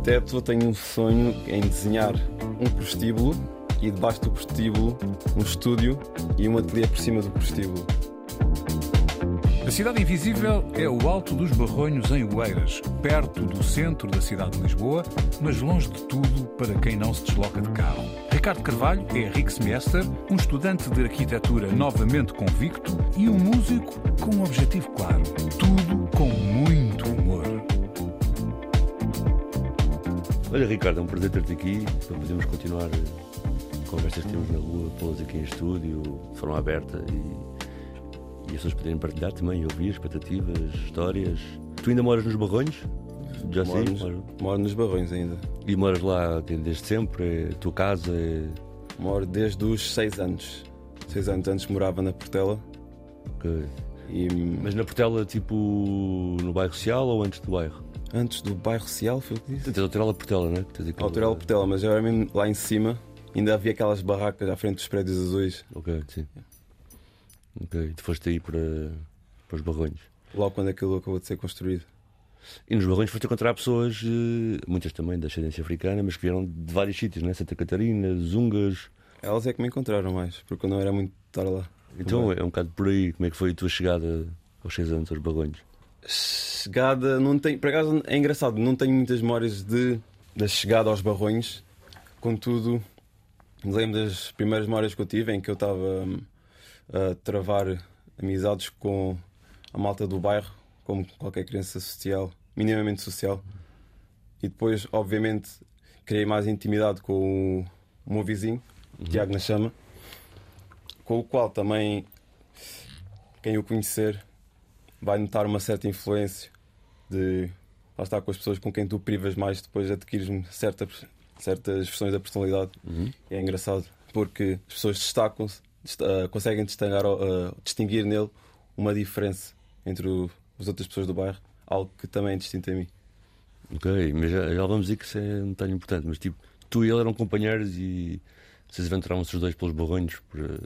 Arquiteto, tenho um sonho em desenhar um prostíbulo e debaixo do prostíbulo um estúdio e um ateliê por cima do prostíbulo. A Cidade Invisível é o Alto dos Barronhos em Oeiras, perto do centro da cidade de Lisboa, mas longe de tudo para quem não se desloca de carro. Ricardo Carvalho é Henrique Semester, um estudante de arquitetura novamente convicto e um músico com um objetivo claro. Tudo com muito humor. Olha, Ricardo, é um prazer ter-te aqui para podermos continuar eh, conversas que temos na rua, pô-las aqui em estúdio, de forma aberta e, e as pessoas poderem partilhar também, ouvir expectativas, histórias. Tu ainda moras nos Barronhos? Já Moro sim? nos, Moro- moro nos Barrões ainda. E moras lá desde sempre? É a tua casa? É... Moro desde os 6 anos. 6 anos antes morava na Portela ok. e Mas na Portela, tipo, no bairro social ou antes do bairro? Antes do bairro Social, foi o que disse? Tens a Autorela Portela? Tens aquela- Autorela Portela, mas era mesmo lá em cima. Ainda havia aquelas barracas à frente dos prédios azuis, Ok, sim. Ok, tu foste aí para, para os Barronhos. logo quando aquilo acabou de ser construído. E nos Barronhos foste encontrar pessoas, eh, muitas também da ascendência africana, mas que vieram de vários sítios, né? Santa Catarina, Zungas. Elas é que me encontraram mais, porque eu não era muito estar lá. Então é um bocado por aí. Como é que foi a tua chegada aos 6 anos aos Barronhos? Chegada, não tenho, por acaso é engraçado, não tenho muitas memórias de, da chegada aos Barrões, contudo, me lembro das primeiras memórias que eu tive em que eu estava hum, a travar amizades com a malta do bairro, como qualquer criança social, minimamente social, e depois, obviamente, criei mais intimidade com o, meu vizinho, Tiago na Chama, com o qual também, quem o conhecer, vai notar uma certa influência de lá estar com as pessoas com quem tu privas mais, depois adquires certa, certas versões da personalidade. Uhum. É engraçado porque as pessoas destacam-se, dest- ah, conseguem distinguir, ah, distinguir nele uma diferença entre o- as outras pessoas do bairro, algo que também é distinto a mim. Ok, mas já, já vamos dizer que isso é um detalhe importante. Mas tipo, tu e ele eram companheiros e vocês aventuravam-se os dois pelos Barronhos para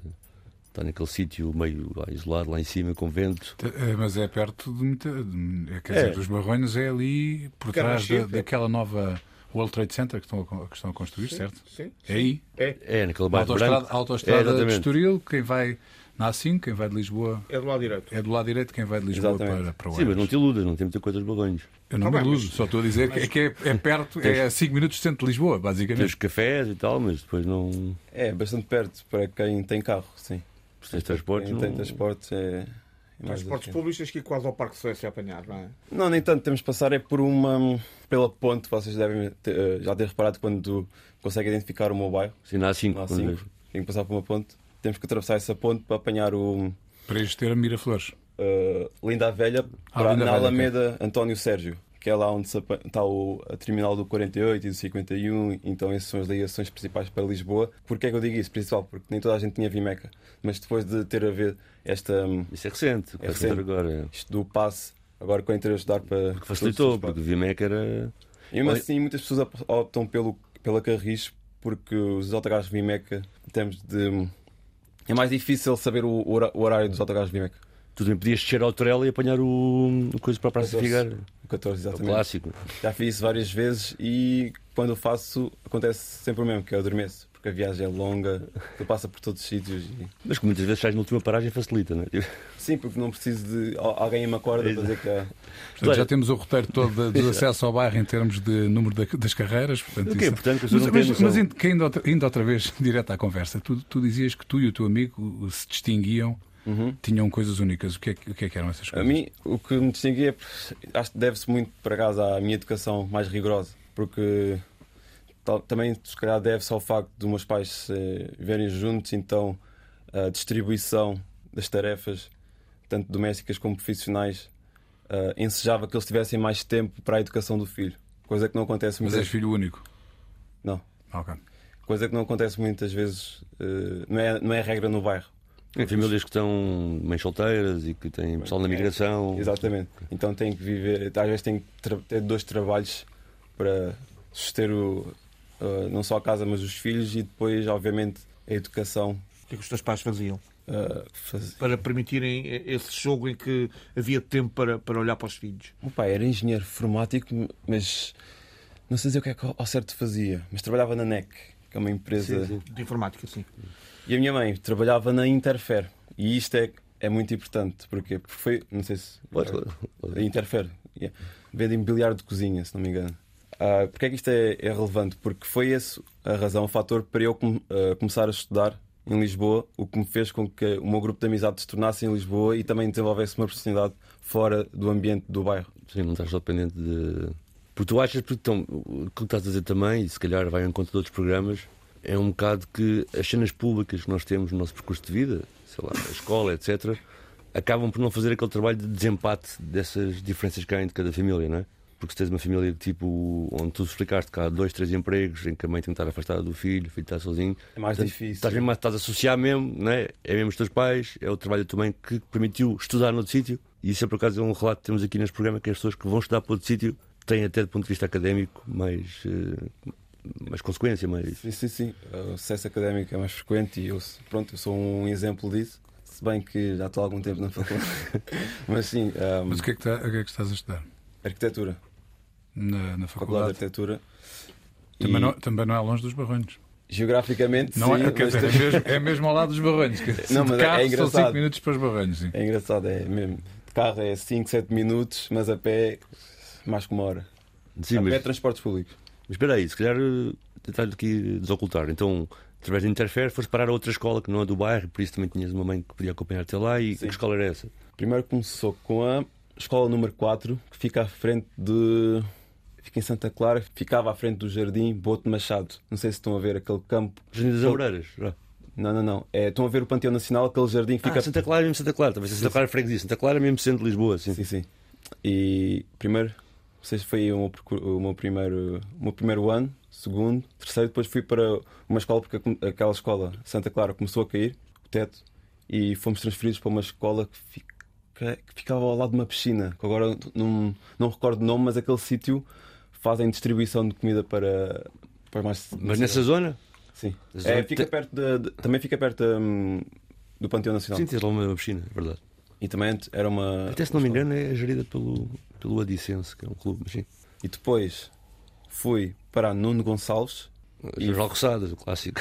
estar naquele sítio meio lá, isolado, lá em cima, com vento. É, Mas é perto de muita. de- é, quer É. dizer, os Barronhos é ali por trás da, é. daquela nova World Trade Center que estão a, que estão a construir, certo? Sim. É aí. É, É, naquele bairro autoestrada, branco. a autoestrada É, de. Estoril, quem vai na A5, quem vai de Lisboa é do lado direito. é do lado direito, quem vai de Lisboa Exatamente. para, para o Sim, mas não te iludas, não tem muita coisa aos Barronhos. Eu não Tá me iludo, mas- só estou a dizer que é, que é, é perto, é a 5 minutos do centro de Lisboa, Tens basicamente. cafés e tal, mas depois não. É bastante perto para quem tem carro, sim. Se tens transportes, Quem não. tem transportes é. é Transportes assim. públicos tens que ir quase ao Parque de Suécia a apanhar, não é? Não, nem tanto. Temos que passar é por uma. pela ponte. Vocês devem ter, eh, já ter reparado quando tu consegue identificar o meu bairro. Sim, na A5. Lá quando cinco. vês. Tem que passar por uma ponte. Temos que atravessar essa ponte para apanhar o. Para ir ter a Miraflores. eh, Linda a Velha, Ah, para- Linda na Velha, Alameda António Sérgio, que é lá onde está o, terminal do 48 e do 51. Então, essas são as ligações principais para Lisboa. Porquê é que eu digo isso? Principal, porque nem toda a gente tinha Vimeca. Mas depois de ter a ver esta. hum, Isso é recente, É recente. agora. isto do passe, agora com a entrei a estudar para. Porque facilitou, porque o Vimec era. E mesmo Olha- assim, muitas pessoas op- optam pelo, pela Carris porque os autocarros Vimeca, em termos de. É mais difícil saber o horário dos autocarros Vimeca. Tu também podias descer ao Trela e apanhar o, o coisa para a Praça 14. Figueira. O 14, É o exatamente. clássico. Já fiz isso várias vezes e quando eu faço, acontece sempre o mesmo, que eu adormeço. Porque a viagem é longa, tu passa por todos os sítios. E... Mas que muitas vezes sais na última paragem facilita, não é? Sim, porque não preciso de al- alguém me acorda para dizer que é. Portanto, já temos o roteiro todo de- do acesso ao bairro em termos de número da- das carreiras. Portanto, O que é isso- importante que as Mas, pessoas não mas, mas indo, outra, indo outra vez direto à conversa, tu, tu dizias que tu e o teu amigo se distinguiam Uhum. tinham coisas únicas. O que é, que- o que, é que eram essas A coisas? mim, o que me distinguia, é, acho que deve-se muito, por acaso, à minha educação mais rigorosa, porque também, se calhar, deve-se ao facto de meus pais se viverem juntos, então a distribuição das tarefas, tanto domésticas como profissionais, eh, ensejava que eles tivessem mais tempo para a educação do filho, coisa que não acontece Mas muitas és filho único. Não. Ok. Coisa que não acontece muitas vezes, eh, não, é, não é regra no bairro. Em famílias que estão mães solteiras e que têm pessoal na migração. Exatamente. Então tem que viver, às vezes tem que ter dois trabalhos para suster o, uh, não só a casa, mas os filhos e depois, obviamente, a educação. O que é que os teus pais faziam? uh, faz- Para permitirem esse jogo em que havia tempo para, para olhar para os filhos. O meu pai era engenheiro informático, mas não sei dizer o que é que ao certo fazia, mas trabalhava na NEC, que é uma empresa. Sim, sim. De informática, sim. E a minha mãe trabalhava na Interfer. E isto é, é muito importante, porque porque foi, não sei se. A Interfer. Yeah. Vende imobiliário de cozinha, se não me engano. Ah, Porquê é que isto é, é relevante? Porque foi esse a razão, o fator para eu com- ah, começar a estudar em Lisboa, o que me fez com que o meu grupo de amizade se tornasse em Lisboa e também desenvolvesse uma personalidade fora do ambiente do bairro. Sim, não estás só dependente de. Porque tu achas, porque então, o que estás a dizer também, e se calhar vai em conta de outros programas, é um bocado que as cenas públicas que nós temos no nosso percurso de vida, sei lá, a escola, etc., acabam por não fazer aquele trabalho de desempate dessas diferenças que há entre cada família, não é? Porque se tens uma família tipo onde tu explicaste que há dois, três empregos em que a mãe tem que estar afastada do filho, o filho está sozinho, É mais Portanto, difícil. Estás, mesmo, estás a associar mesmo, não é? É mesmo os teus pais, é o trabalho da tua mãe que permitiu estudar noutro sítio. E isso é por acaso é um relato que temos aqui neste programa que as pessoas que vão estudar para outro sítio têm até do ponto de vista académico mais, eh, mais consequência, mais. Sim, sim, sim. O sucesso académico é mais frequente e eu, pronto, eu sou um exemplo disso. Se bem que já estou há algum tempo na faculdade. Mas sim, ah, Mas o que, é que tá- o que é que estás a estudar? arquitetura, Na, na faculdade de faculdade? arquitetura. Também E não, também não é longe dos barranhos. Geograficamente, Não sim, é, mas é mesmo, é mesmo ao lado dos barranhos. Não, de mas é carro são engraçado. 5 minutos para os barranhos. Sim. É engraçado, é mesmo. De carro é 5, 7 minutos, mas a pé mais que uma hora. Sim, a mas, pé é transportes públicos. Mas espera aí, se calhar eh, tentar aqui desocultar. Então, através de Interfer, foste parar a outra escola que não é do bairro, por isso também tinhas uma mãe que podia acompanhar-te lá. E Sim. que escola era essa? Primeiro começou com a escola número 4, que fica à frente de. Fica em Santa Clara, ficava à frente do Jardim Boto Machado. Não sei se estão a ver aquele campo. Jardim das Amoreiras. já. Não, não, não. É, estão a ver o Panteão Nacional, aquele jardim que Ah, fica. Santa Clara, mesmo Santa Clara. Talvez Santa Clara freguesia. Santa Clara mesmo centro de Lisboa. Sim. Sim, sim. E primeiro, se foi o meu, o meu primeiro, o meu primeiro ano, segundo, terceiro, depois fui para uma escola, porque aqu- aquela escola, Santa Clara, começou a cair, o teto, e fomos transferidos para uma escola que, fica- que ficava ao lado de uma piscina, que agora não, não recordo o nome, mas aquele sítio fazem distribuição de comida para, para mais. Mas nessa zona? Sim. É, onde fica te- perto de- de- também fica perto hum, do Panteão Nacional. Sim, tens lá uma piscina, é verdade. E também era uma. Até se não me engano é gerida pelo, pelo Adicense, que é um clube, mas sim. E depois fui para Nuno Gonçalves E- Jornal Roçadas, o clássico.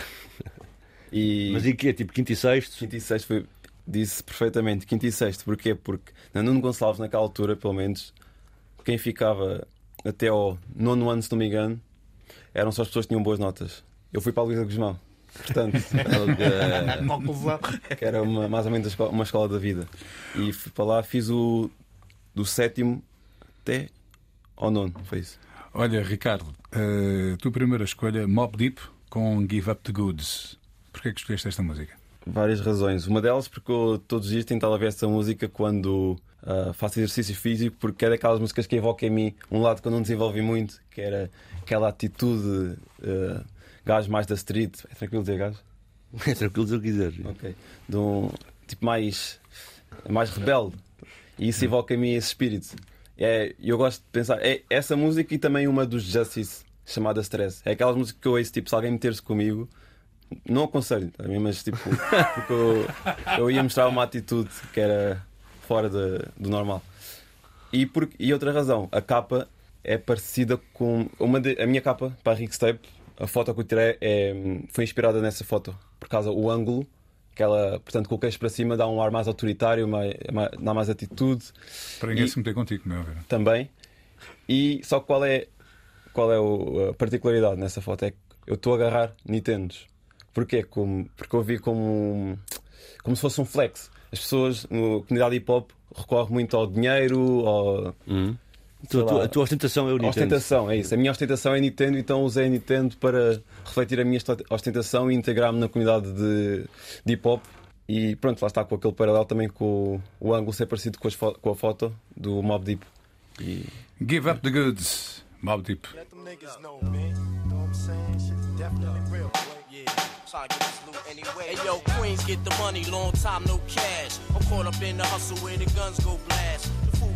e Mas e que é? Tipo quinto e sexto? quinto e sexto foi, disse perfeitamente quinto e sexto. Porquê? Porque na Nuno Gonçalves, naquela altura, pelo menos, quem ficava até ao nono ano, se não me engano, eram só as pessoas que tinham boas notas. Eu fui para a Luísa Guzmão. Portanto, Conclusão. que era uma, mais ou menos uma escola da vida. E fui para lá, fiz o do sétimo até ao nono. Foi isso. Olha, Ricardo, a tua primeira escolha, Mob Deep com Give Up the Goods. Porquê que escolheste esta música? Várias razões. Uma delas porque eu todos os dias tentava ouvir essa música quando ah, faço exercício físico, porque é daquelas músicas que evoca em mim um lado que eu não desenvolvi muito, que era aquela atitude uh, gajo mais da street. É tranquilo dizer gajo? É tranquilo se eu quiser. Ok. De um tipo mais, mais rebelde. E isso evoca em mim esse espírito. É, eu gosto de pensar. É essa música e também uma dos Justice, chamada Stress. É aquelas músicas que eu ouço, tipo, se alguém meter-se comigo, não aconselho, tá bem? mas tipo, porque eu, eu ia mostrar uma atitude que era fora de- do normal. E, por, e outra razão, a capa é parecida com. Uma de- a minha capa para a Rickstape, a foto que eu tirei é, foi inspirada nessa foto, por causa do ângulo, que ela, portanto, com o queixo para cima dá um ar mais autoritário, mais, mais- dá mais atitude Para ninguém E- se meter contigo, não é? Vera? também. E só que qual é, qual é o- a particularidade nessa foto? É que eu estou a agarrar Nintendos. Porquê? Como, porque eu vi como, como se fosse um flex. as pessoas, na comunidade hip hop, recorrem muito ao dinheiro, ao. Hum. Sei Tu- a, tua, lá, a tua ostentação é o a Nintendo. ostentação, é isso. A minha ostentação é Nintendo, então usei a Nintendo para refletir a minha ostentação e integrar-me na comunidade de, de hip hop. E pronto, lá está com aquele paralelo também com o, o ângulo ser parecido com, com a foto do Mob Deep. E Give up the goods, Mob Deep. Let them niggas know, man. You know what I'm saying? Shit's definitely real, boy. Yeah, trying to get this loot anyway. Hey yo, Queens get the money, long time no cash. I'm caught up in the hustle where the guns go blast.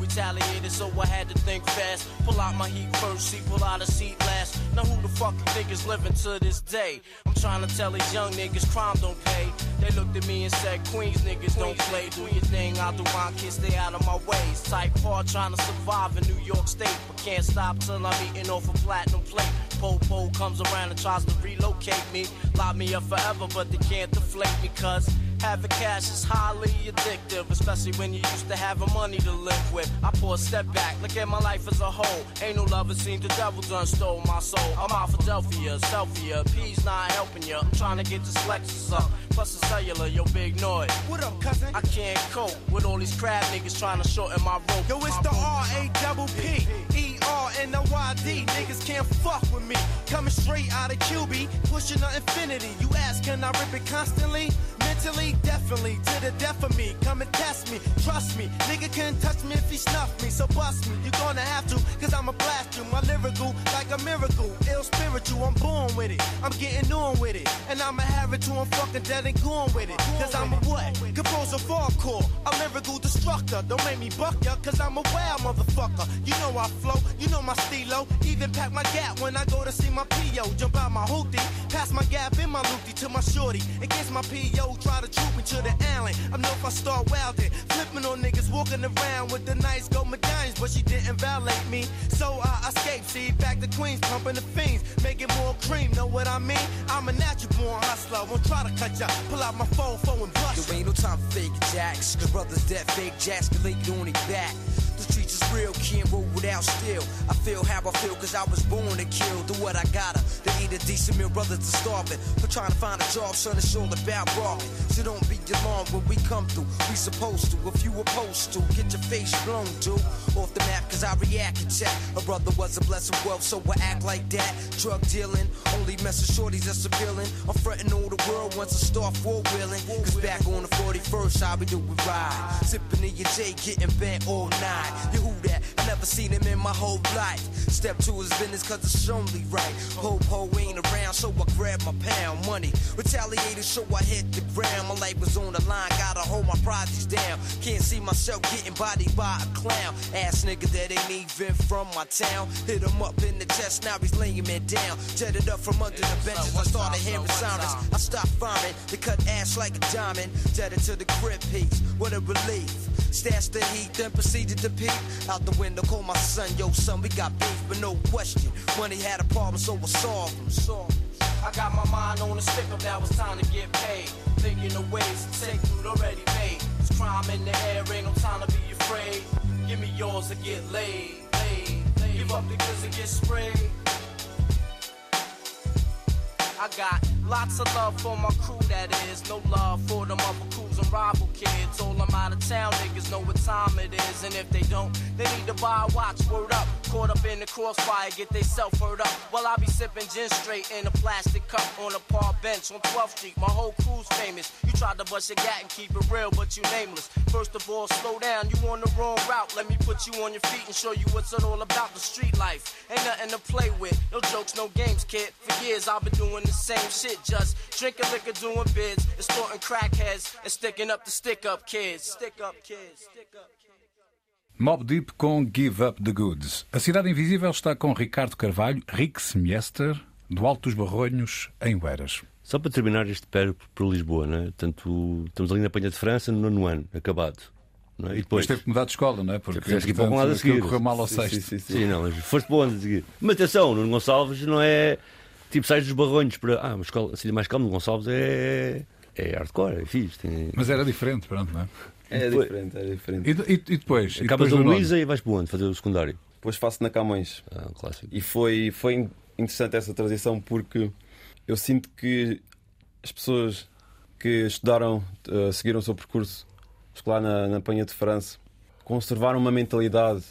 Retaliated, so I had to think fast. Pull out my heat first, see, pull out a seat last. Now who the fuck you think is living to this day? I'm trying to tell these young niggas crime don't pay. They looked at me and said, Queens niggas don't play. Do your thing, I'll do mine, kid, stay out of my ways. Type hard, trying to survive in New York State. But can't stop till I'm eating off a platinum plate. Popo comes around and tries to relocate me. Lock me up forever, but they can't deflate me, cuz having cash is highly addictive, especially when you used to having money to live with. I pull a step back, look at my life as a whole. Ain't no lover seen the devil done stole my soul. I'm out delphia selfie, P's not helping you. I'm trying to get this Lexus up. Plus the cellular, yo, big noise. What up, cousin? I can't cope with all these crab niggas trying to shorten my rope. Yo, it's the. R A double P E R N O Y D. Niggas can't fuck with me. Coming straight out of QB, pushing the infinity. You ask, can I rip it constantly? Mentally, definitely, to the death of me. Come and test me, trust me. Nigga can't touch me if he snuff me, so bust me. You're gonna have to, cause I'ma blast you. My lyrical, like a miracle. Ill spiritual, I'm born with it. I'm getting on with it. And I'ma have it till I'm fucking dead and going with it. Cause I'm a what? Composer hardcore, a lyrical destructor. Don't make me buck ya, cause I'm a wild motherfucker. You know I flow, you know my stilo. Even pack my gap when I go to see my PO. Jump out my hoopty, pass my gap in my loopty to my shorty. Against my PO, try to troop me to the alley. I know if I start wildin', flipping on niggas walking around with the nice gold medallions, but she didn't violate me. So I escaped, see, back to Queens, pumping the fiends, making more cream. Know what I mean? I'm a natural born hustler. Won't try to cut ya, pull out my phone, phone and bust. There ain't no time for fake jacks. Cause brothers that fake jacks can lay on their back. The streets is real, can't roll without steel. I feel how I feel cause I was born to kill. Do what I gotta. Eat a decent meal, brothers to starving. For trying to find a job, son, it's all about robbing. So don't be alarmed when we come through. We supposed to, if you opposed to, get your face blown, dude. Off the map cause I react and chat. A brother was a blessing wealth, so I act like that. Drug dealing, only messing shorties that's appealing. I'm fronting all the world once I start four wheeling. Cause back on the 41st, I be doing ride. Sipping in your J, getting bent all night. You who that? Never seen him in my whole life. Step to his business cause it's only right. Hope, ho ain't around, so I grab my pound money. Retaliated, so I hit the ground. My life was on the line, gotta hold my projects down. Can't see myself getting bodied by a clown. Ass nigga that ain't even from my town. Hit him up in the chest, now he's laying me down. Jetted up from under the benches, I started hearing sirens. I stopped farming, they cut ass like a diamond. Jetted to the crib piece, what a relief. Stashed the heat, then proceeded to peek. Out the window, call my son, yo son, we got beef, but no question. Money had a problem, so I solved. Solved him. I got my mind on a stick up, now it's time to get paid. Thinking of ways to take food already made. There's crime in the air, ain't no time to be afraid. Give me yours to get laid, laid, laid. Give up the goods and get sprayed. I got lots of love for my crew, that is. No love for them other crews and rival kids. All them out of town niggas know what time it is. And if they don't, they need to buy a watch. Word up. Caught up in the crossfire, get they self hurt up. While I be sipping gin straight in a plastic cup on a park bench on 12th Street. My whole crew's famous. You tried to bust your gat and keep it real, but you nameless. First of all, slow down, you on the wrong route. Let me put you on your feet and show you what's it all about. The street life ain't nothing to play with. No jokes, no games, kid. For years I've been doing the same shit, just drinking liquor, doing bids, extorting crackheads, and sticking up the. Stick up kids. Stick up kids. Mob Deep com Give Up the Goods. A Cidade Invisível está com Ricardo Carvalho, Rick Semiester, do Alto dos Barronhos, em Oeiras. Só para terminar este périplo por Lisboa, não é? Portanto, estamos ali na Penha de França, no nono ano, acabado. É? E Mas depois. teve que mudar de escola, não é? Porque Tiveste que ir para um portanto, lado a seguir. correu mal ao Sim, sexto. sim, sim, sim. Não, mas foste bom de seguir. Mas atenção, Nuno Gonçalves não é tipo sais dos barronhos para. Ah, uma escola assim mais calma, Nuno Gonçalves é. É hardcore, é fixe. Tem... Mas era diferente, pronto, não é? É diferente, é diferente. E, e- e depois? E Acabas depois a? Luísa e vais para onde? Fazer o secundário. Depois faço na Camões. Ah, um clássico. E foi, foi interessante essa transição porque eu sinto que as pessoas que estudaram, eh, seguiram o seu percurso, escolar na, na Panha de França, conservar uma mentalidade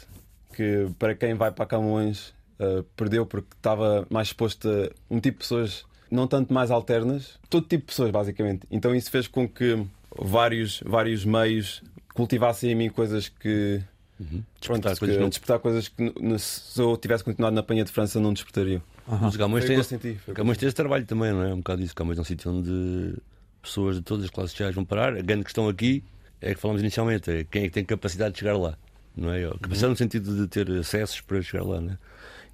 que para quem vai para Camões uh, perdeu porque estava mais exposto a um tipo de pessoas não tanto mais alternas, todo tipo de pessoas basicamente. Então isso fez com que vários, vários meios cultivassem em mim coisas que Uhum. Pronto, Despertar que- coisas não- despertar coisas que no- se eu tivesse continuado na Panha de França não despertariam. Mas o Camões Foi tem o esse- que que Camões tem esse trabalho também, não é? Um bocado isso. Camões é um sítio onde pessoas de todas as classes sociais vão parar. A grande questão aqui é que falamos inicialmente: é quem é que tem capacidade de chegar lá, não é? Capacidade no sentido de ter acessos para chegar lá, não é?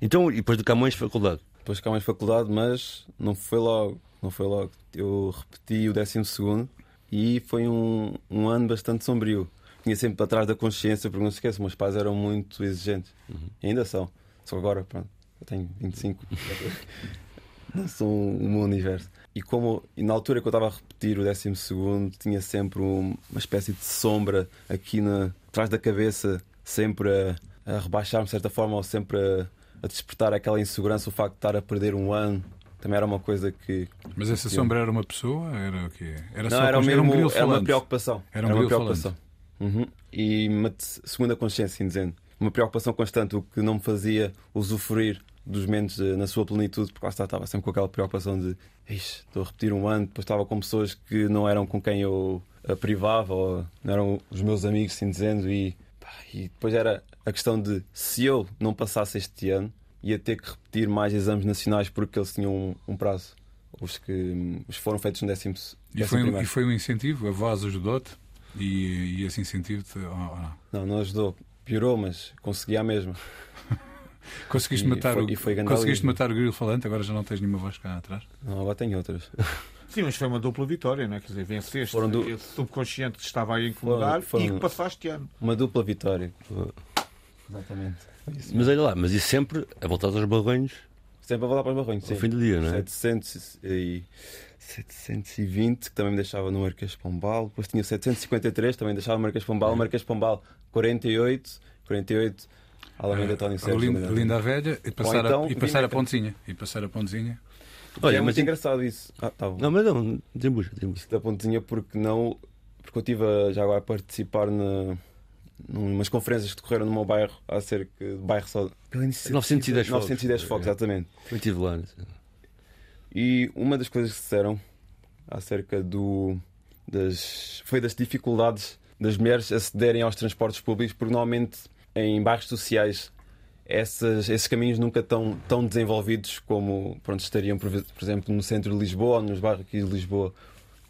Então, e depois do Camões, faculdade. Depois cá mais faculdade, mas não foi logo. Não foi logo. Eu repeti o 12 segundo e foi um, um ano bastante sombrio. Tinha sempre atrás da consciência, porque não se esqueça, meus pais eram muito exigentes. E ainda são. Só agora, pronto, eu tenho 25. não sou o meu universo. E como e na altura que eu estava a repetir o 12 segundo, tinha sempre um- uma espécie de sombra aqui na, atrás da cabeça, sempre a, a rebaixar-me de certa forma, ou sempre a, a despertar aquela insegurança, o facto de estar a perder um ano. Também era uma coisa que. Mas essa sombra era uma pessoa? Era o quê? Era não, só era, mesmo, um grilo era uma preocupação. Era um uma grilo preocupação. Uhum. E uma segunda consciência, dizendo. Uma preocupação constante, o que não me fazia usufruir dos momentos eh, na sua plenitude, porque lá está, estava sempre com aquela preocupação de "Ixi, estou a repetir um ano, depois estava com pessoas que não eram com quem eu a privava, ou não eram os meus amigos, assim dizendo, e, pá, e depois era a questão de se eu não passasse este ano, ia ter que repetir mais exames nacionais porque eles tinham um, um prazo. Os que os foram feitos no décimo, E décimo foi, um- primeiro. e foi um incentivo? A voz ajudou-te? E, e esse incentivo-te? ou- ou não? Não, não ajudou. Piorou, mas consegui a mesma. Conseguiste, E matar, foi- o, e foi conseguiste matar o grilo falante? Agora já não tens nenhuma voz cá atrás? Não, agora tenho outras. Sim, mas foi uma dupla vitória, não é? Quer dizer, venceste Foram du- esse subconsciente que estava aí a incomodar Foram- e foram- que passaste ano. Uma dupla vitória. Exatamente. Mas olha lá, mas isso sempre a voltar aos barranhos Sempre a voltar para os barranhos. ao Sim. fim do dia, não é? 700 e 720, que também me deixava no Marquês Pombal. Depois tinha o 753, também deixava no Marquês Pombal. Marquês de Pombal 48, 48, Alameda A Sérgio. linda, linda a velha e passar, então, a, e passar a pontezinha. E passar a pontezinha. Olha, é mas muito engraçado isso. Ah, tá bom. Não, mas não, desembucha, desembucha. da pontinha porque não porque eu estive a- já agora a participar na numas conferências que decorreram no meu bairro acerca de bairro só pela iniciativa- 910 fogos. 910 fogos, É. exatamente Eu estive lá. e uma das coisas que disseram acerca do das foi das dificuldades das mulheres acederem aos transportes públicos porque normalmente em bairros sociais essas, esses caminhos nunca estão tão desenvolvidos como pronto, estariam, por, por exemplo, no centro de Lisboa ou nos bairros aqui de Lisboa.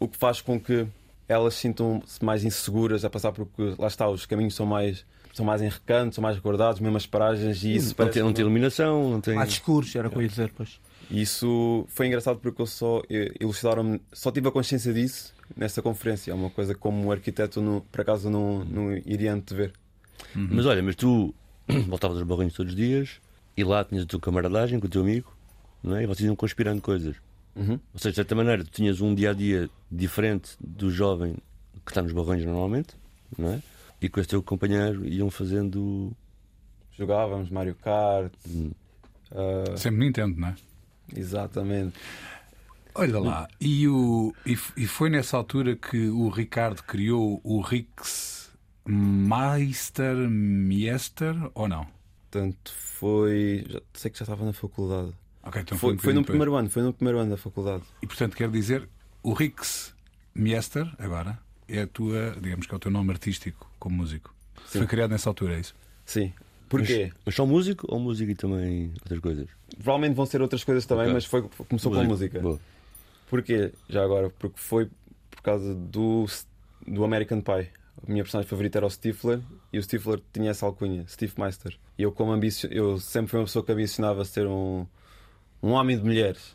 O que faz com que elas sintam-se mais inseguras a passar porque lá está, os caminhos são mais, são mais em recanto, são mais guardados, mesmo as paragens, e isso não, tem, não tem iluminação, não tem. Mais escuros, era o que eu ia dizer, pois. e Isso foi engraçado porque eu só eh, elucidaram só tive a consciência disso nessa conferência. É uma coisa como um arquiteto, não- por acaso, não, não iria antever. Mas olha, mas tu voltavas aos barrinhos todos os dias e lá tinhas a tua camaradagem com o teu amigo, não é? E vocês iam conspirando coisas. Uhum. Ou seja, de certa maneira, tu tinhas um dia a dia diferente do jovem que está nos barranhos normalmente, não é? E com esse teu companheiro iam fazendo. Jogávamos Mario Kart. Hum. ah, Sempre Nintendo, não é? exatamente. Olha lá, e, o, e, e foi nessa altura que o Ricardo criou o Rix Meister Miester ou não? Portanto, foi. Já, sei que já estava na faculdade. Ok, então foi um foi no depois. primeiro ano, foi no primeiro ano da faculdade. E portanto quer dizer, o Rix Miester, agora, é a tua, digamos que é o teu nome artístico como músico. Sim. Foi criado nessa altura, é isso? Sim. Porquê? Mas, mas só músico ou música e também outras coisas? Provavelmente vão ser outras coisas também, Ok. mas foi, começou com música. Boa. Porquê? Já agora, porque foi por causa do, do American Pie. A minha personagem favorita era o Stifler e o Stifler tinha essa alcunha, Steve Meister. E eu, como ambicio... eu sempre fui uma pessoa que ambicionava ser um, um homem de mulheres.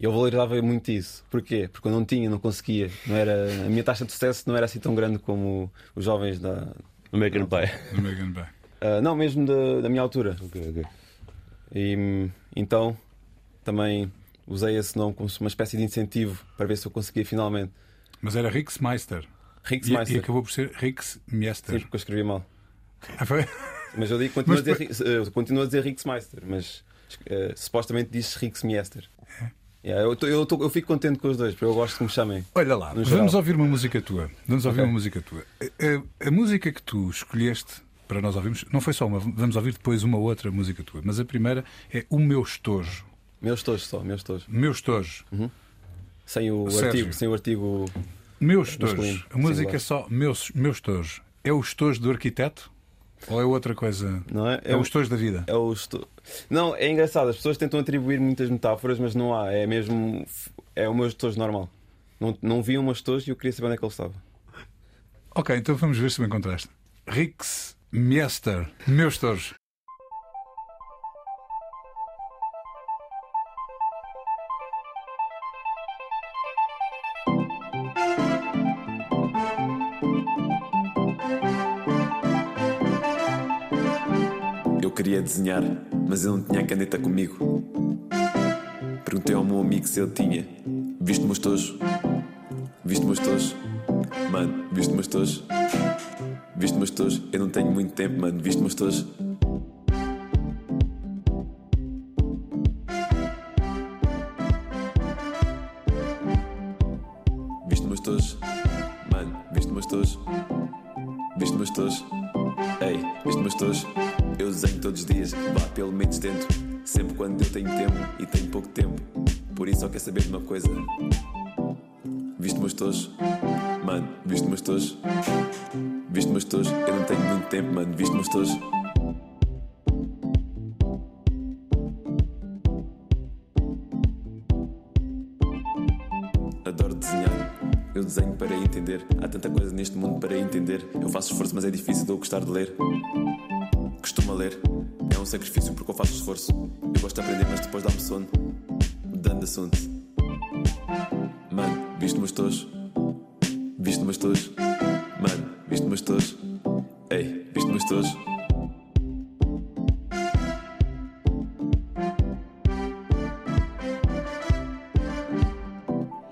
E eu valorizava muito isso. Porquê? Porque eu não tinha, não conseguia. Não era... A minha taxa de sucesso não era assim tão grande como os jovens da. American Pie. No Megan Bay. Ah, não, mesmo da, da minha altura. Ok, ok. E então também usei esse nome como uma espécie de incentivo para ver se eu conseguia finalmente. Mas era Rix Meister. Rix E, e acabou por ser Rix Sim, porque eu escrevi mal. Ah, foi? Mas eu digo, continuo, Mas a dizer, eh, continuo a dizer Rixmeister, mas eh, supostamente diz Rixmeister. É? Yeah, eu, tô- eu, tô- eu fico contente com os dois, porque eu gosto que me chamem. Olha lá, vamos ouvir uma música tua. Vamos ouvir Ok. uma música tua. A, a- a música que tu escolheste para nós ouvirmos não foi só uma, vamos ouvir depois uma outra música tua, mas a primeira é O Meu Estojo. Meus tojos só, meus tojos. Meu Estojo. Sem o Sérgio. artigo, sem o artigo. Meu Estojo. A música é só Meus, meu Estojo. É o estojo do arquiteto? Ou é outra coisa? Não é? É o estojo da vida. É o esto... Não, é engraçado, as pessoas tentam atribuir muitas metáforas, mas não há, é mesmo. É o meu estojo normal. Não, não vi o meu e eu queria saber onde é que ele estava. Ok, então vamos ver se me encontraste. Rix Miester. Meu estojo. Desenhar, mas eu não tinha caneta comigo. Perguntei ao meu amigo se ele tinha. Viste meus tojos? Viste? Mano, viste meus tojos? Viste? Eu não tenho muito tempo, mano. Viste meus tojos? Uma coisa. Viste meus tojos? Mano, viste meus tojos? Viste meus tojos? Eu não tenho muito tempo, mano. Viste meus tojos? Adoro desenhar. Eu desenho para entender. Há tanta coisa neste mundo para entender. Eu faço esforço, mas é difícil de eu gostar de ler. Costumo ler. É um sacrifício porque eu faço esforço. Eu gosto de aprender, mas depois dá-me sono. Mudando de assunto. Viste meus tojos? Viste meus tojos? Mano, viste meus tojos? Ei, viste meus tojos?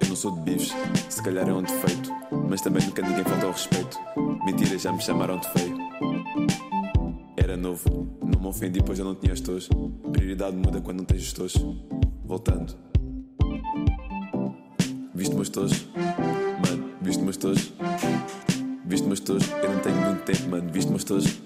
Eu não sou de bifes, se calhar é um defeito. Mas também nunca ninguém falta ao respeito. Mentira, já me chamaram de feio. Era novo, não me ofendi, pois eu não tinha os tojos. Prioridade muda quando não tens os tojos. Voltando. Meus tojos? Mano, viste meus tojos? Viste meus tojos? Eu não tenho muito tempo, mano. Viste meus tojos?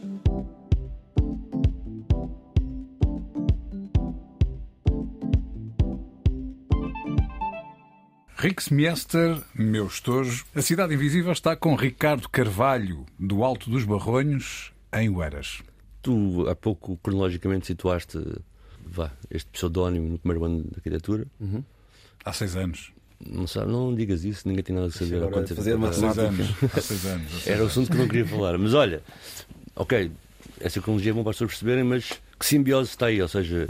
Rix Miester, meu estojo. A Cidade Invisível está com Ricardo Carvalho, do Alto dos Barronhos, em Oeiras. Tu há pouco cronologicamente situaste vá, este pseudónimo no primeiro ano de arquitetura. Há seis anos. Não, sabe, não digas isso, ninguém tem nada a saber. Agora, Quanto- fazer Há seis matemática. anos. Há seis anos. Era o anos. assunto que não queria falar. Mas olha, ok, essa cronologia é bom para as pessoas perceberem, mas que simbiose está aí? Ou seja,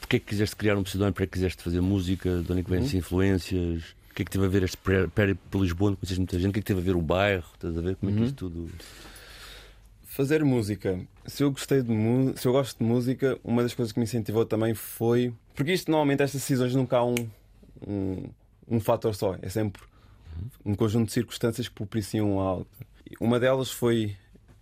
porque é que quiseste criar um pseudónimo? Para que quiseste fazer música? De onde é que vêm as influências? O que é que teve a ver este périplo por Lisboa? Não conheces muita gente? O que é que teve a ver o bairro? Estás a ver como é que isto tudo. Fazer música. Se eu gostei de mu- se eu gosto de música, uma das coisas que me incentivou também foi. Porque isto normalmente estas decisões nunca há um, um, um fator só, é sempre um conjunto de circunstâncias que propiciam algo. Uma delas foi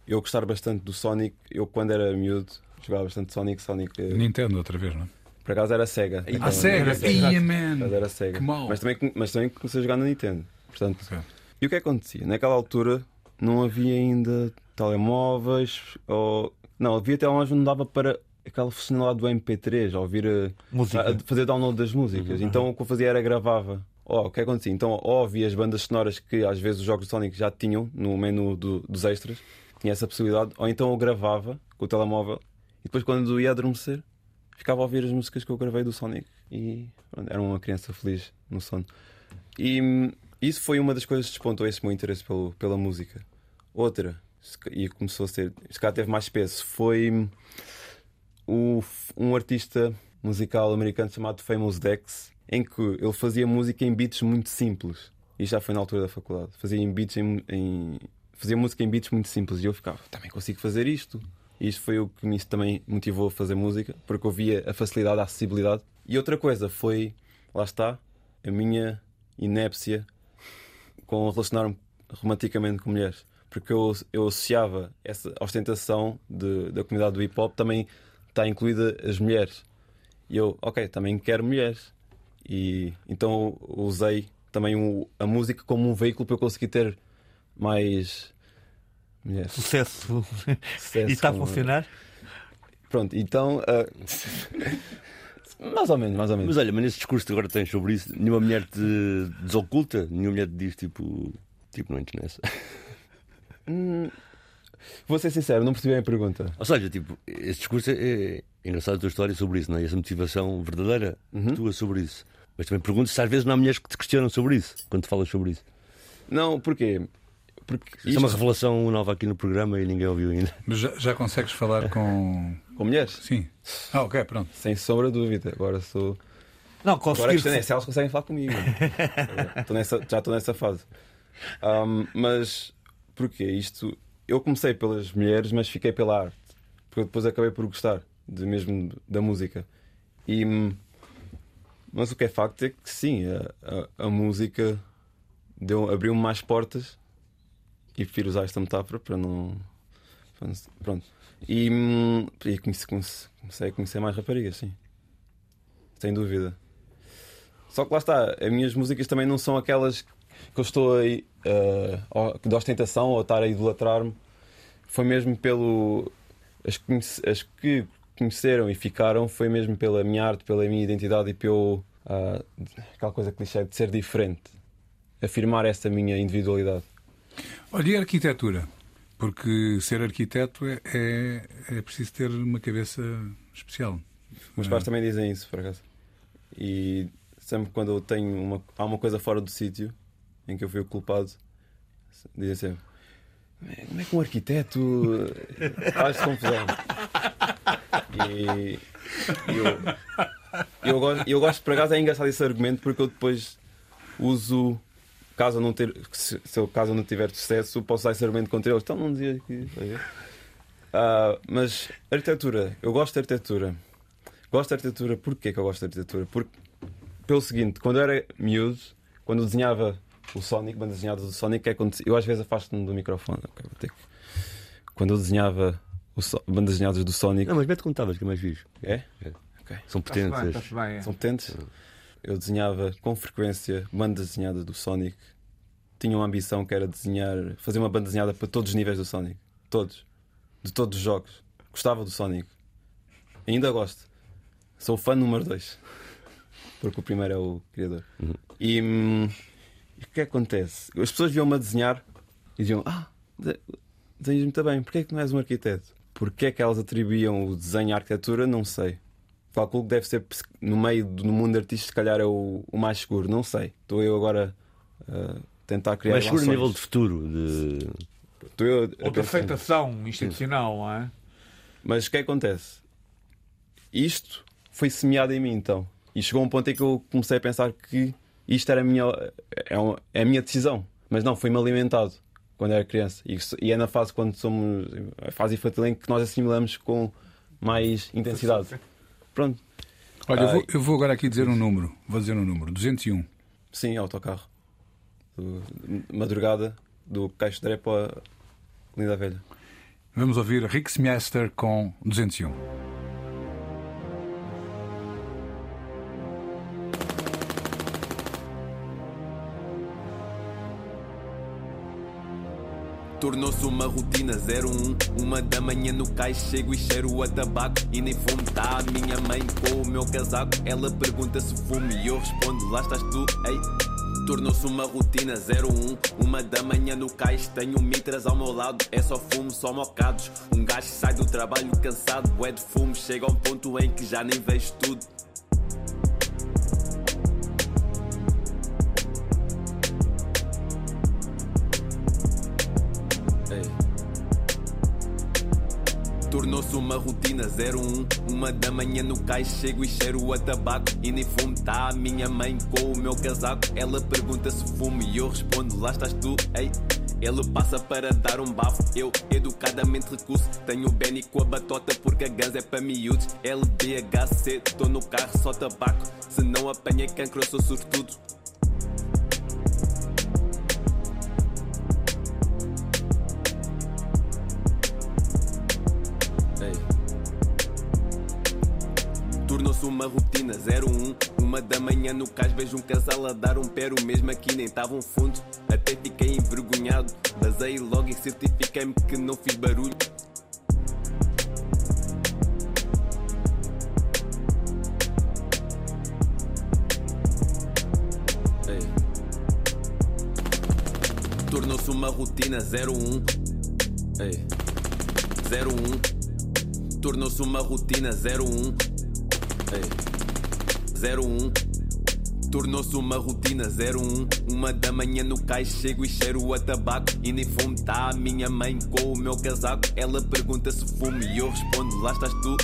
eu gostar bastante do Sonic. Eu, quando era miúdo, jogava bastante Sonic. Sonic eh, Nintendo, outra vez, não é? por acaso era Sega. A Então, SEGA. era Ia, man. Mas era Sega. Que mau. Mas também, mas também comecei a jogar na Nintendo. Portanto, Ok. e o que é que acontecia? Naquela altura não havia ainda telemóveis ou. Não, havia telemóveis não dava para aquela funcionalidade do MP3, ou ouvir a, Música. a- fazer download das músicas. Então o que eu fazia era gravava. Oh, o que acontecia? Então, ou ouvia as bandas sonoras que às vezes os jogos de Sonic já tinham no menu do- dos extras, tinha essa possibilidade, ou então eu gravava com o telemóvel e depois quando ia adormecer ficava a ouvir as músicas que eu gravei do Sonic e pronto, era uma criança feliz no sono. E hum, isso foi uma das coisas que despontou esse meu interesse pelo, pela música. Outra, e começou a ser, se cá teve mais peso, foi hum, o, um artista musical americano chamado Famous Dex, em que ele fazia música em beats muito simples. E já foi na altura da faculdade. Fazia em beats em, em- fazia música em beats muito simples e eu ficava, também consigo fazer isto. E isto foi o que me também motivou a fazer música, porque eu via a facilidade, a acessibilidade. E outra coisa foi, lá está, a minha inépcia com relacionar-me romanticamente com mulheres. Porque eu, eu associava essa ostentação de- da comunidade do hip hop também está incluída as mulheres. E eu, ok, também quero mulheres. E então usei também o- a música como um veículo para eu conseguir ter mais mulheres. Sucesso. Sucesso e está a funcionar? Pronto, então. ah, mais ou menos, mais ou menos. Mas olha, mas nesse discurso que agora tens sobre isso, nenhuma mulher te desoculta? Nenhuma mulher te diz tipo. Tipo, não entres nessa. Hum, vou ser sincero, não percebi bem a pergunta. Ou seja, tipo, esse discurso é, é engraçado a tua história sobre isso, não é? Essa motivação verdadeira Uhum. tua sobre isso. Mas também pergunto se às vezes não há mulheres que te questionam sobre isso, quando tu falas sobre isso. Não, porquê? Porque Isso é uma isto- revelação nova aqui no programa e ninguém ouviu ainda. Mas já, já consegues falar com. com mulheres? Sim. Ah, ok, pronto. Sem sombra de dúvida. Agora sou. Não, Agora a conseguir. questão é se elas conseguem falar comigo. Estou nessa- já estou nessa fase. Ahm, mas porquê? Isto. Eu comecei pelas mulheres, mas fiquei pela arte. Porque eu depois acabei por gostar de mesmo da música. E, mas o que é facto é que sim, a, a- a música deu, abriu-me mais portas e prefiro usar esta metáfora para não. Pronto. E, e comecei- comecei a conhecer mais raparigas, sim. Sem dúvida. Só que lá está, as minhas músicas também não são aquelas que eu estou aí uh, de ostentação ou estar a idolatrar-me. Foi mesmo pelo. As que, as que conheceram e ficaram foi mesmo pela minha arte, pela minha identidade e pelo. ah, aquela coisa clichê de ser diferente. Afirmar essa minha individualidade. Olha, e a arquitetura? Porque ser arquiteto é, é, é preciso ter uma cabeça especial. Meus pais também dizem isso, por acaso. E sempre quando eu tenho uma, há uma coisa fora do sítio em que eu fui o culpado, dizem sempre: como é que um arquiteto faz confusão? E, eu, eu, gosto, eu gosto, por acaso, é engraçado esse argumento porque eu depois uso. Caso eu não ter, se, se eu, caso não tiver sucesso, posso usar esse argumento contra eles. Então não dizia que. Ah, mas arquitetura, eu gosto de arquitetura. Gosto de arquitetura, porquê que eu gosto de arquitetura? Porque, pelo seguinte, quando eu era miúdo, quando eu desenhava o Sonic, bandas desenhadas do Sonic, o que acontecia? Eu às vezes afasto-me do microfone. ok, vou ter que- Quando eu desenhava o So- bandas desenhadas do Sonic. Não, mas mete contavas que é mais fixe. É? É. Ok. São bem, potentes. está-se bem. é. São potentes? Eu desenhava com frequência bandas desenhadas do Sonic. Tinha uma ambição que era desenhar, fazer uma banda desenhada para todos os níveis do Sonic. Todos. De todos os jogos. Gostava do Sonic. Ainda gosto. Sou fã número 2. Porque o primeiro é o criador. E, hum, e o que é que acontece? As pessoas viam-me a desenhar e diziam: Ah, de- desenhas muito bem, porquê é que não és um arquiteto? Porquê é que elas atribuíam o desenho à arquitetura? Não sei. Calculo que deve ser no meio do mundo artístico, se calhar é o, o mais seguro. Não sei. Estou eu agora a tentar criar. Mais seguro nível de futuro. De... Estou eu a Ou de aceitação institucional, não é? Mas o que é que acontece? Isto foi semeado em mim então. E chegou um ponto em que eu comecei a pensar que isto era a minha, é, é a minha decisão. Mas não, foi-me alimentado quando era criança. E, e é na fase quando somos. a fase infantil em que nós assimilamos com mais intensidade. Pronto. Olha, eu vou, eu vou agora aqui dizer um número. Vou dizer um número: 201. Sim, autocarro. Do, madrugada, do Caixo de Dré para Linda Velha. Vamos ouvir Rick Smester com 201. Tornou-se uma rotina 01 Uma da manhã no cais chego e cheiro a tabaco. E nem fumo tá a minha mãe com o meu casaco. Ela pergunta se fumo e eu respondo lá estás tu, ei. Tornou-se uma rotina 01 Uma da manhã no cais tenho mitras ao meu lado. É só fumo, só mocados. Um gajo sai do trabalho cansado Bué de fumo, chega a um ponto em que já nem vejo tudo Tornou-se uma rotina 01 Uma da manhã no cais chego e cheiro a tabaco. E nem fumo tá a minha mãe com o meu casaco. Ela pergunta se fumo e eu respondo lá estás tu, ei. Ele passa para dar um bafo, eu educadamente recuso. Tenho o Benny com a batota porque a gans é para miúdos. LDHC, tô no carro só tabaco. Se não apanhei cancro eu sou sortudo Uma rotina 01 Uma da manhã no cais vejo um casal a dar um pero mesmo aqui nem estavam fundo. Até fiquei envergonhado, basei logo e certifiquei-me que não fiz barulho. Tornou-se uma rotina 01. Ei. 01. Tornou-se uma rotina 01. Ei. 01. Tornou-se uma rotina 01. Uma da manhã no cais chego e cheiro a tabaco. E nem fumo tá a minha mãe com o meu casaco. Ela pergunta se fumo e eu respondo: lá estás tu.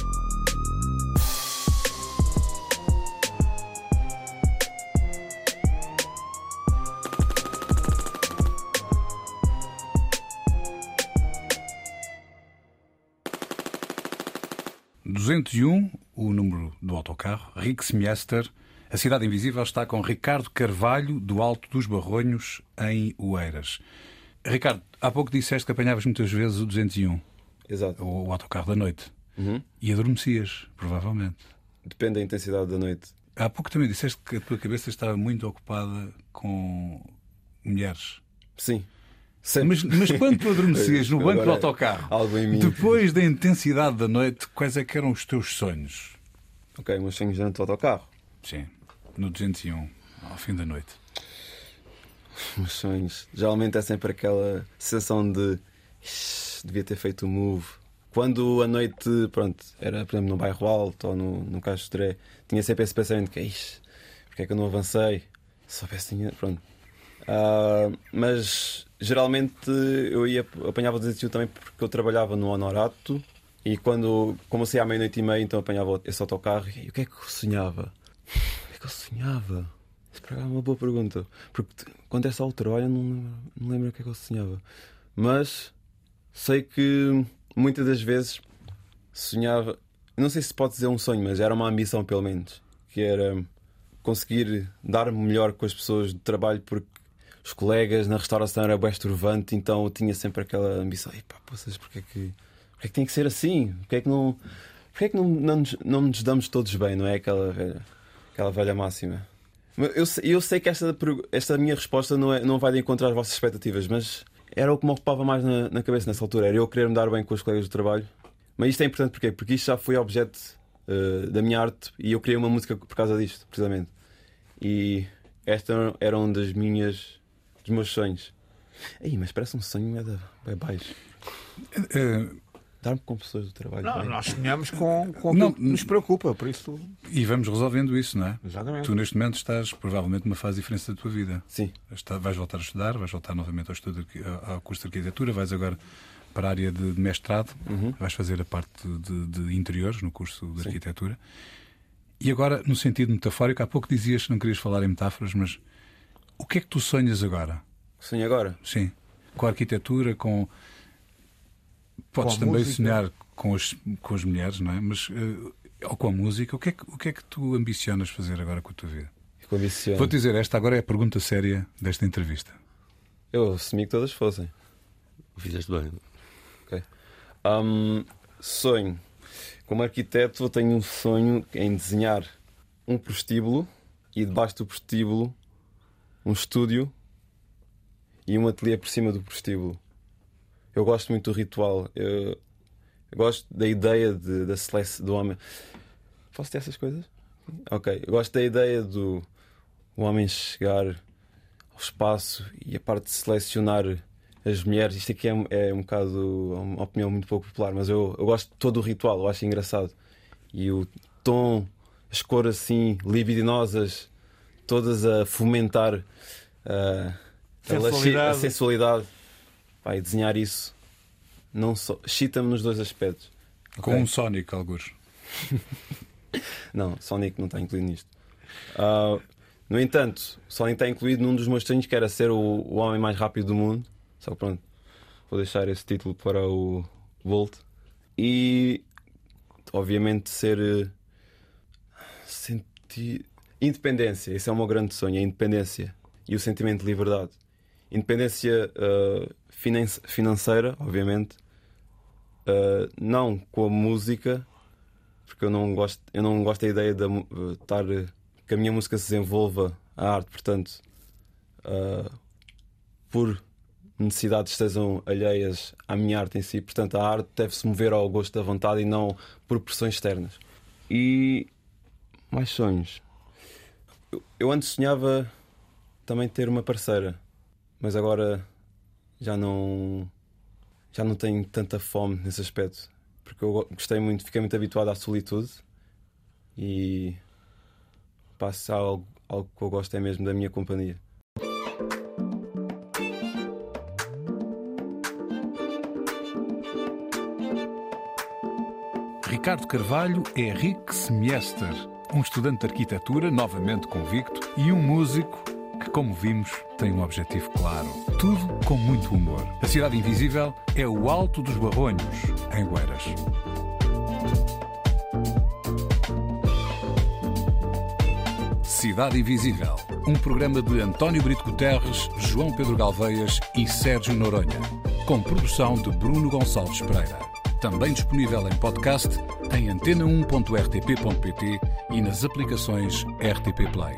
um, 201, o número do autocarro, Rixmiester. A Cidade Invisível está com Ricardo Carvalho, do Alto dos Barronhos, em Oeiras. Ricardo, há pouco disseste que apanhavas muitas vezes o 201, Exato. o, o autocarro da noite, Uhum. e adormecias, provavelmente. Depende da intensidade da noite. Há pouco também disseste que a tua cabeça estava muito ocupada com mulheres. Sim. Mas, mas quando tu adormecias no banco do autocarro, depois da intensidade da noite, quais é que eram os teus sonhos? Ok, meus sonhos dentro do autocarro. Sim, no 201, ao fim da noite. Meus sonhos. Geralmente é sempre aquela sensação de "Ixi, devia ter feito o move. Quando a noite, pronto, era por exemplo no bairro alto ou no, no de Tré, tinha sempre esse pensamento que "Ixi, porque é que eu não avancei? Se soubesse tinha. Pronto. Ah, mas geralmente eu ia apanhava o desafio também porque eu trabalhava no Honorato e quando comecei à meia-noite e meia, então apanhava esse autocarro e o que é que eu sonhava? O que é que eu sonhava? Isso para é uma boa pergunta. Porque quando é essa altura, olha, não lembro, não lembro o que é que eu sonhava. Mas sei que muitas das vezes sonhava. Não sei se pode dizer um sonho, mas era uma ambição pelo menos. Que era conseguir dar-me melhor com as pessoas do trabalho porque os colegas na restauração era bem estorvante, então eu tinha sempre aquela ambição. Pá, poças, porque é que, porque é que tem que ser assim? Porque é que não, porque é que não, não, nos, não nos damos todos bem, não é? Aquela velha, aquela velha máxima. Eu, eu sei que esta, esta minha resposta não, é, não vai de encontrar as vossas expectativas, mas era o que me ocupava mais na, na cabeça nessa altura. Era eu querer me dar bem com os colegas do trabalho. Mas isto é importante porquê? porque isto já foi objeto eh, da minha arte e eu criei uma música por causa disto, precisamente. E esta era um das minhas, dos meus sonhos. Ei, mas parece um sonho é, da, é baixo. Eh, Dar-me com pessoas do trabalho. Não, bem. nós sonhamos com, com Não, aquilo que nos preocupa, por isso. e vamos resolvendo isso, não é? Exatamente. Tu neste momento estás provavelmente numa fase diferente da tua vida. Sim, Está- vais voltar a estudar, vais voltar novamente ao, estudo, de ao curso de arquitetura, vais agora para a área de de mestrado, vais fazer a parte de, de interiores no curso de arquitetura. E agora, no sentido metafórico, há pouco dizias que não querias falar em metáforas, mas o que é que tu sonhas agora? sonho agora. Sim, com a arquitetura, com. Podes Com também música. sonhar com as, com as mulheres, não é? Mas, eh, ou com a música. O que, é que, o que é que tu ambicionas fazer agora com a tua vida? Vou-te dizer, esta agora é a pergunta séria desta entrevista. Eu assumi que todas fossem. Fizeste bem. Hum, sonho. Como arquiteto, eu tenho um sonho em desenhar um prostíbulo e debaixo do prostíbulo um estúdio e um ateliê por cima do prostíbulo. Eu gosto muito do ritual. Eu, eu gosto da ideia de, da seleção do homem. Posso ter essas coisas? Ok. Eu gosto da ideia do o homem chegar ao espaço e a parte de selecionar as mulheres. Isto aqui é, é um bocado uma opinião muito pouco popular, mas eu, eu gosto de todo o ritual, eu acho engraçado. E o tom, as cores assim, libidinosas, todas a fomentar a, lasci- a Sensualidade. sensualidade. Vai desenhar isso. Não só. Chita-me nos dois aspectos. Com um Sonic, alguns. Não, Sonic não está incluído nisto. Ah, no entanto, Sonic está incluído num dos meus sonhos que era ser o, o homem mais rápido do mundo. Só que pronto, vou deixar esse título para o Volt. E obviamente ser. eh, Sentir. Independência, esse é o meu grande sonho, a independência e o sentimento de liberdade. Independência ah, finan- financeira, obviamente, Ah, não com a música, porque eu não gosto, eu não gosto da ideia de eh, estar que a minha música se desenvolva, a arte, portanto, uh, por necessidades estejam alheias à minha arte em si. Portanto, a arte deve-se mover ao gosto da vontade e não por pressões externas. E mais sonhos. Eu, antes sonhava também ter uma parceira, mas agora já não já não tenho tanta fome nesse aspecto, porque eu gostei muito, fiquei muito habituado à solitude e passo algo, algo que eu gosto é mesmo da minha companhia. Ricardo Carvalho é Rick Semiester, um estudante de arquitetura novamente convicto e um músico que, como vimos, tem um objetivo claro. Tudo com muito humor. A Cidade Invisível é o Alto dos Barronhos, em Gueiras. Cidade Invisível, um programa de António Brito Guterres, João Pedro Galveias e Sérgio Noronha, com produção de Bruno Gonçalves Pereira. Também disponível em podcast em antena1.rtp.pt e nas aplicações RTP Play.